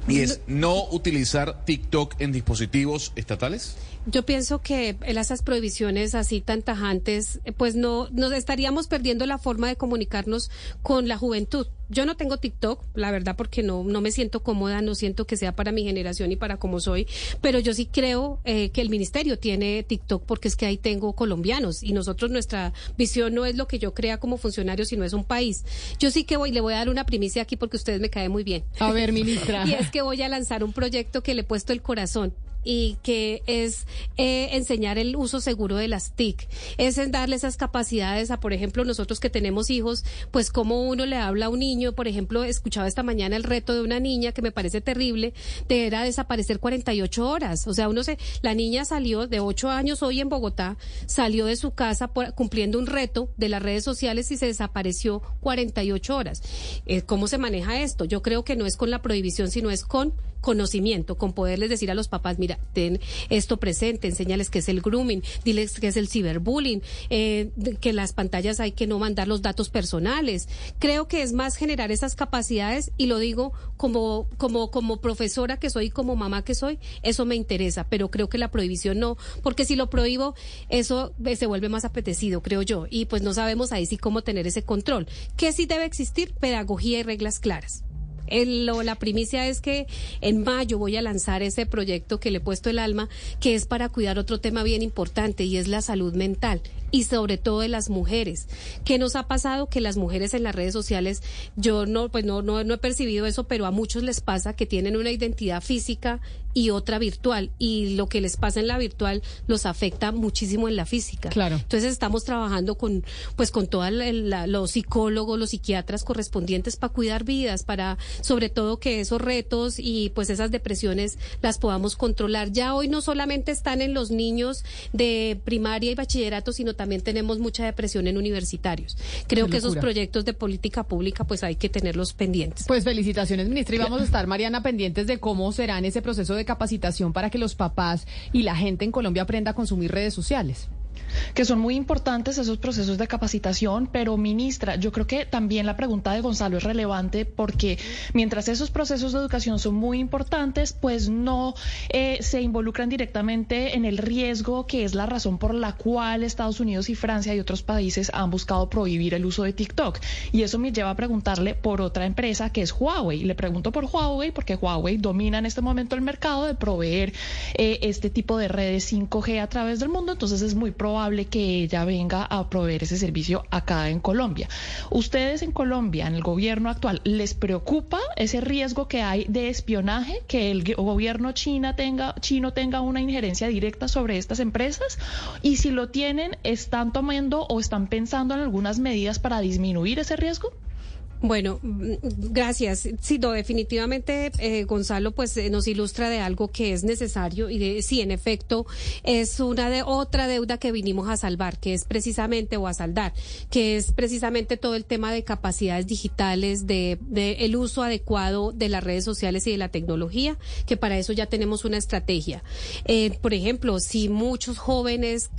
Y es no utilizar TikTok en dispositivos estatales. Yo pienso que esas prohibiciones así tan tajantes, eh, pues no nos estaríamos perdiendo la forma de comunicarnos con la juventud. Yo no tengo TikTok, la verdad, porque no, no me siento cómoda, no siento que sea para mi generación y para como soy, pero yo sí creo eh, que el ministerio tiene TikTok porque es que ahí tengo colombianos y nosotros nuestra visión no es lo que yo crea como funcionario, sino es un país. Yo sí que voy, le voy a dar una primicia aquí porque ustedes me caen muy bien. A ver, ministra. y es que voy a lanzar un proyecto que le he puesto el corazón y que es eh, enseñar el uso seguro de las TIC, es darle esas capacidades a, por ejemplo, nosotros que tenemos hijos, pues como uno le habla a un niño, por ejemplo, escuchaba esta mañana el reto de una niña que me parece terrible, de era desaparecer 48 horas, o sea, uno se, la niña salió de 8 años hoy en Bogotá, salió de su casa cumpliendo un reto de las redes sociales y se desapareció 48 horas. Eh, ¿Cómo se maneja esto? Yo creo que no es con la prohibición, sino es con conocimiento, con poderles decir a los papás, mira, ten esto presente, enséñales qué es el grooming, diles qué es el ciberbullying, eh, que las pantallas hay que no mandar los datos personales. Creo que es más generar esas capacidades y lo digo como, como, como profesora que soy, como mamá que soy, eso me interesa, pero creo que la prohibición no, porque si lo prohíbo, eso se vuelve más apetecido, creo yo, y pues no sabemos ahí sí cómo tener ese control. ¿Qué sí debe existir? Pedagogía y reglas claras la primicia es que en mayo voy a lanzar ese proyecto que le he puesto el alma, que es para cuidar otro tema bien importante y es la salud mental y sobre todo de las mujeres. ¿Qué nos ha pasado? Que las mujeres en las redes sociales, yo no, pues no, no, no he percibido eso, pero a muchos les pasa que tienen una identidad física y otra virtual y lo que les pasa en la virtual los afecta muchísimo en la física. Claro. Entonces estamos trabajando con pues con todos los psicólogos, los psiquiatras correspondientes para cuidar vidas, para sobre todo que esos retos y pues esas depresiones las podamos controlar. Ya hoy no solamente están en los niños de primaria y bachillerato, sino también tenemos mucha depresión en universitarios. Creo que esos proyectos de política pública pues hay que tenerlos pendientes. Pues felicitaciones, ministra, y vamos a estar, Mariana, pendientes de cómo será en ese proceso de capacitación para que los papás y la gente en Colombia aprenda a consumir redes sociales que son muy importantes esos procesos de capacitación, pero ministra, yo creo que también la pregunta de Gonzalo es relevante porque mientras esos procesos de educación son muy importantes, pues no eh, se involucran directamente en el riesgo que es la razón por la cual Estados Unidos y Francia y otros países han buscado prohibir el uso de TikTok. Y eso me lleva a preguntarle por otra empresa que es Huawei. Le pregunto por Huawei porque Huawei domina en este momento el mercado de proveer eh, este tipo de redes 5G a través del mundo, entonces es muy que ella venga a proveer ese servicio acá en Colombia. ¿Ustedes en Colombia, en el gobierno actual, les preocupa ese riesgo que hay de espionaje, que el gobierno china tenga, chino tenga una injerencia directa sobre estas empresas? Y si lo tienen, ¿están tomando o están pensando en algunas medidas para disminuir ese riesgo? Bueno, mm, gracias. Sí, definitivamente eh, Gonzalo pues eh, nos ilustra de algo que es necesario y de, sí, en efecto, es una de otra deuda que vinimos a salvar, que es precisamente o a saldar, que es precisamente todo el tema de capacidades digitales, de, de el uso adecuado de las redes sociales y de la tecnología, que para eso ya tenemos una estrategia. Eh, por ejemplo, si muchos jóvenes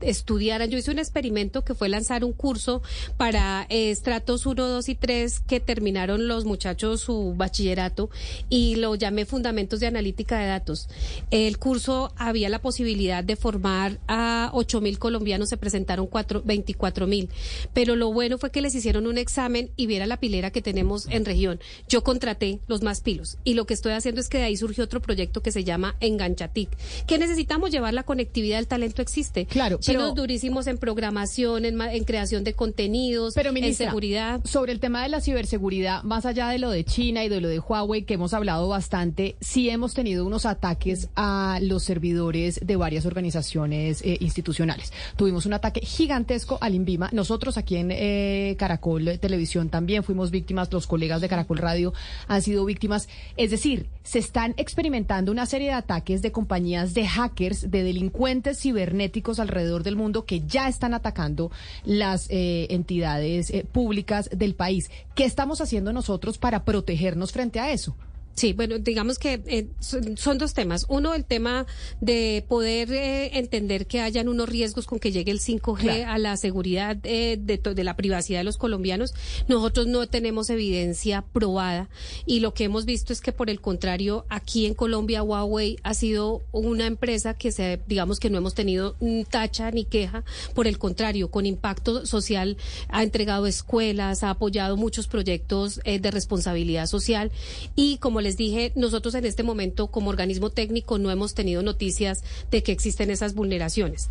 estudiaran, yo hice un experimento que fue lanzar un curso para estratos 1, 2 y 3 que terminaron los muchachos su bachillerato y lo llamé Fundamentos de Analítica de Datos. El curso había la posibilidad de formar a 8 mil colombianos, se presentaron 24 mil, pero lo bueno fue que les hicieron un examen y viera la pilera que tenemos en región. Yo contraté los más pilos y lo que estoy haciendo es que de ahí surgió otro proyecto que se llama Enganchatic, que necesitamos llevar la conectividad, el talento existe. Claro, Chinos durísimos en programación, en, en creación de contenidos, pero, en seguridad. Sobre el tema de la ciberseguridad, más allá de lo de China y de lo de Huawei, que hemos hablado bastante, sí hemos tenido unos ataques a los servidores de varias organizaciones eh, institucionales. Tuvimos un ataque gigantesco al INVIMA. Nosotros aquí en eh, Caracol Televisión también fuimos víctimas, los colegas de Caracol Radio han sido víctimas. Es decir, se están experimentando una serie de ataques de compañías de hackers, de delincuentes cibernéticos alrededor del mundo que ya están atacando las eh, entidades públicas del país. ¿Qué estamos haciendo nosotros para protegernos frente a eso? Sí, bueno, digamos que eh, son, dos temas. Uno, el tema de poder eh, entender que hayan unos riesgos con que llegue el 5G a la seguridad eh, de, de, la privacidad de los colombianos. Nosotros no tenemos evidencia probada y lo que hemos visto es que, por el contrario, aquí en Colombia Huawei ha sido una empresa que se, digamos que no hemos tenido tacha ni queja. Por el contrario, con impacto social ha entregado escuelas, ha apoyado muchos proyectos de responsabilidad social y como les dije, nosotros en este momento como organismo técnico no hemos tenido noticias de que existen esas vulneraciones.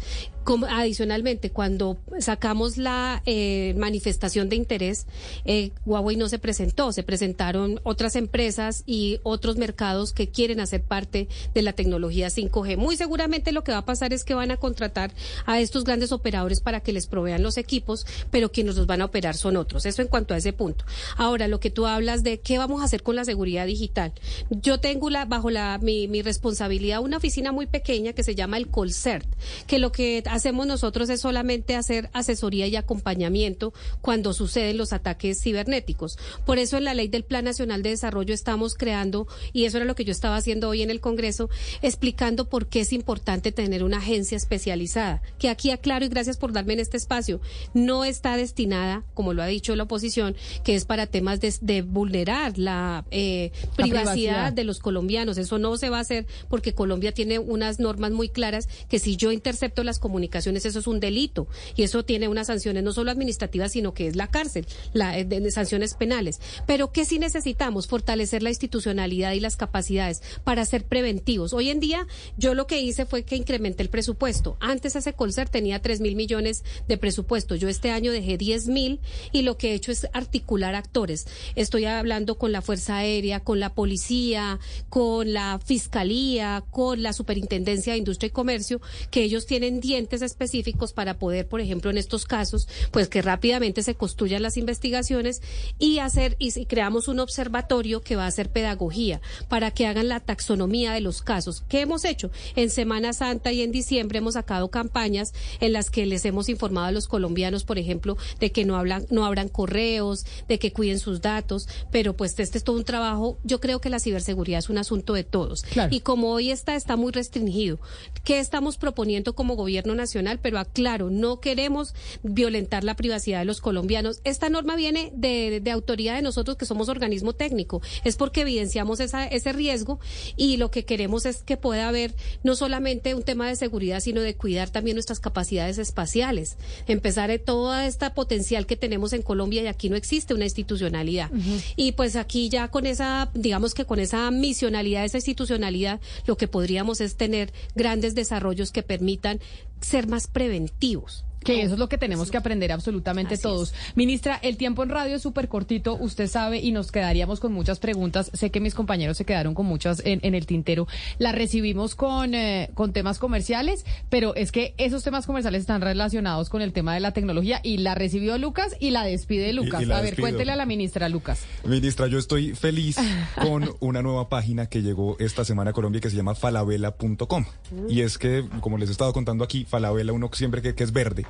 Adicionalmente, cuando sacamos la eh, manifestación de interés, eh, Huawei no se presentó, se presentaron otras empresas y otros mercados que quieren hacer parte de la tecnología 5G. Muy seguramente lo que va a pasar es que van a contratar a estos grandes operadores para que les provean los equipos, pero quienes los van a operar son otros. Eso en cuanto a ese punto. Ahora, lo que tú hablas de qué vamos a hacer con la seguridad digital. Yo tengo bajo la, mi, mi responsabilidad una oficina muy pequeña que se llama el Colcert, que lo que hacemos nosotros es solamente hacer asesoría y acompañamiento cuando suceden los ataques cibernéticos. Por eso en la ley del Plan Nacional de Desarrollo estamos creando, y eso era lo que yo estaba haciendo hoy en el Congreso, explicando por qué es importante tener una agencia especializada, que aquí aclaro y gracias por darme en este espacio, no está destinada, como lo ha dicho la oposición, que es para temas de, vulnerar la, eh, privacidad de los colombianos. Eso no se va a hacer porque Colombia tiene unas normas muy claras que si yo intercepto las comunicaciones, eso es un delito y eso tiene unas sanciones no solo administrativas, sino que es la cárcel, la, eh, sanciones penales. Pero que sí necesitamos fortalecer la institucionalidad y las capacidades para ser preventivos. Hoy en día, yo lo que hice fue que incrementé el presupuesto. Antes ese Colcer tenía 3 mil millones de presupuesto. Yo este año dejé 10 mil y lo que he hecho es articular actores. Estoy hablando con la Fuerza Aérea, con la policía, con la fiscalía, con la superintendencia de industria y comercio, que ellos tienen dientes específicos para poder, por ejemplo, en estos casos, pues que rápidamente se construyan las investigaciones y hacer, y, creamos un observatorio que va a hacer pedagogía para que hagan la taxonomía de los casos. ¿Qué hemos hecho? En Semana Santa y en diciembre hemos sacado campañas en las que les hemos informado a los colombianos, por ejemplo, de que no hablan, no abran correos, de que cuiden sus datos, pero pues este es todo un trabajo. Yo creo que la ciberseguridad es un asunto de todos. Y como hoy está, está muy restringido. ¿Qué estamos proponiendo como gobierno nacional? Pero aclaro, no queremos violentar la privacidad de los colombianos. Esta norma viene de, autoridad de nosotros que somos organismo técnico. Es porque evidenciamos esa, ese riesgo y lo que queremos es que pueda haber no solamente un tema de seguridad, sino de cuidar también nuestras capacidades espaciales. Empezar en toda esta potencial que tenemos en Colombia y aquí no existe una institucionalidad. Y pues aquí ya con esa, digamos que con esa misionalidad, esa institucionalidad, lo que podríamos es tener grandes desarrollos que permitan ser más preventivos. Que eso es lo que tenemos que aprender absolutamente todos. Ministra, el tiempo en radio es súper cortito, usted sabe, y nos quedaríamos con muchas preguntas. Sé que mis compañeros se quedaron con muchas en, el tintero. La recibimos con, eh, con temas comerciales, pero es que esos temas comerciales están relacionados con el tema de la tecnología y la recibió Lucas y la despide Lucas. a ver, cuéntele a la ministra Lucas. Ministra, yo estoy feliz con una nueva página que llegó esta semana a Colombia que se llama falabella.com. Y es que, como les he estado contando aquí, Falabella uno siempre que, que es verde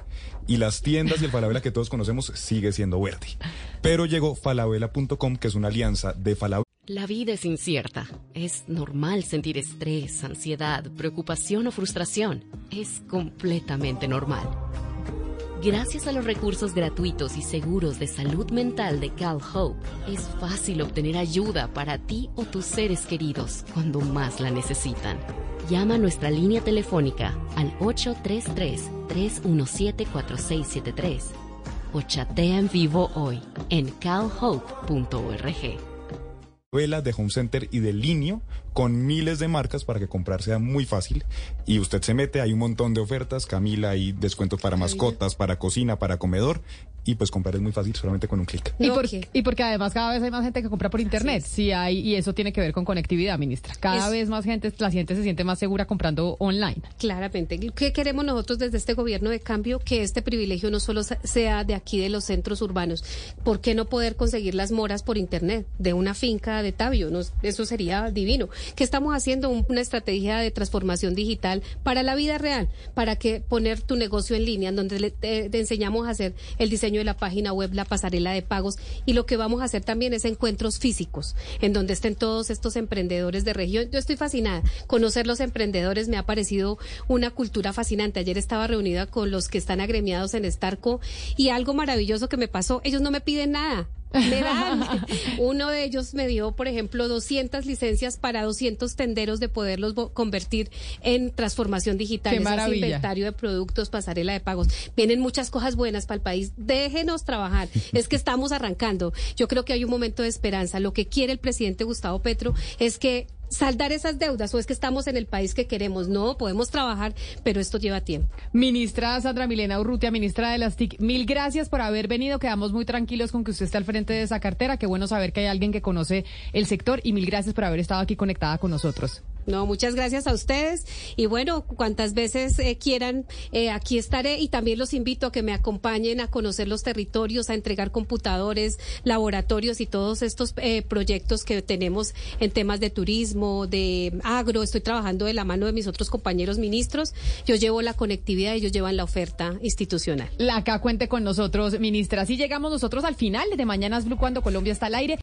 y las tiendas y el Falabella que todos conocemos sigue siendo verde. Pero llegó falabella.com, que es una alianza de Falabella. La vida es incierta. Es normal sentir estrés, ansiedad, preocupación o frustración. Es completamente normal. Gracias a los recursos gratuitos y seguros de salud mental de CalHope, es fácil obtener ayuda para ti o tus seres queridos cuando más la necesitan. Llama a nuestra línea telefónica al 833-317-4673 o chatea en vivo hoy en calhope.org. De Home Center y de Linio con miles de marcas para que comprar sea muy fácil. Y usted se mete, hay un montón de ofertas. Camila, hay descuentos para mascotas, para cocina, para comedor y pues comprar es muy fácil solamente con un clic. Y, y, porque además cada vez hay más gente que compra por internet. Sí hay y eso tiene que ver con conectividad, ministra. Cada vez más gente, la gente se siente más segura comprando online. Claramente. ¿Qué queremos nosotros desde este gobierno de cambio? Que este privilegio no solo sea de aquí de los centros urbanos. ¿Por qué no poder conseguir las moras por internet de una finca de Tabio? eso sería divino. ¿Qué estamos haciendo? Una estrategia de transformación digital para la vida real, para que poner tu negocio en línea, donde te enseñamos a hacer el diseño de la página web, la pasarela de pagos y lo que vamos a hacer también es encuentros físicos en donde estén todos estos emprendedores de región. Yo estoy fascinada. Conocer los emprendedores me ha parecido una cultura fascinante. Ayer estaba reunida con los que están agremiados en Starco y algo maravilloso que me pasó, ellos no me piden nada. Me dan. Uno de ellos me dio, por ejemplo, 200 licencias para 200 tenderos de poderlos convertir en transformación digital. Qué inventario de productos, pasarela de pagos. Vienen muchas cosas buenas para el país. Déjenos trabajar. Es que estamos arrancando. Yo creo que hay un momento de esperanza. Lo que quiere el presidente Gustavo Petro es que saldar esas deudas o es que estamos en el país que queremos. No, podemos trabajar, pero esto lleva tiempo. Ministra Sandra Milena Urrutia, ministra de las TIC, mil gracias por haber venido. Quedamos muy tranquilos con que usted esté al frente de esa cartera. Qué bueno saber que hay alguien que conoce el sector y mil gracias por haber estado aquí conectada con nosotros. No, muchas gracias a ustedes y bueno, cuantas veces eh, quieran, eh, aquí estaré y también los invito a que me acompañen a conocer los territorios, a entregar computadores, laboratorios y todos estos eh, proyectos que tenemos en temas de turismo, de agro. Estoy trabajando de la mano de mis otros compañeros ministros. Yo llevo la conectividad y ellos llevan la oferta institucional. La acá cuente con nosotros, ministra. Así llegamos nosotros al final de Mañanas Blue cuando Colombia está al aire.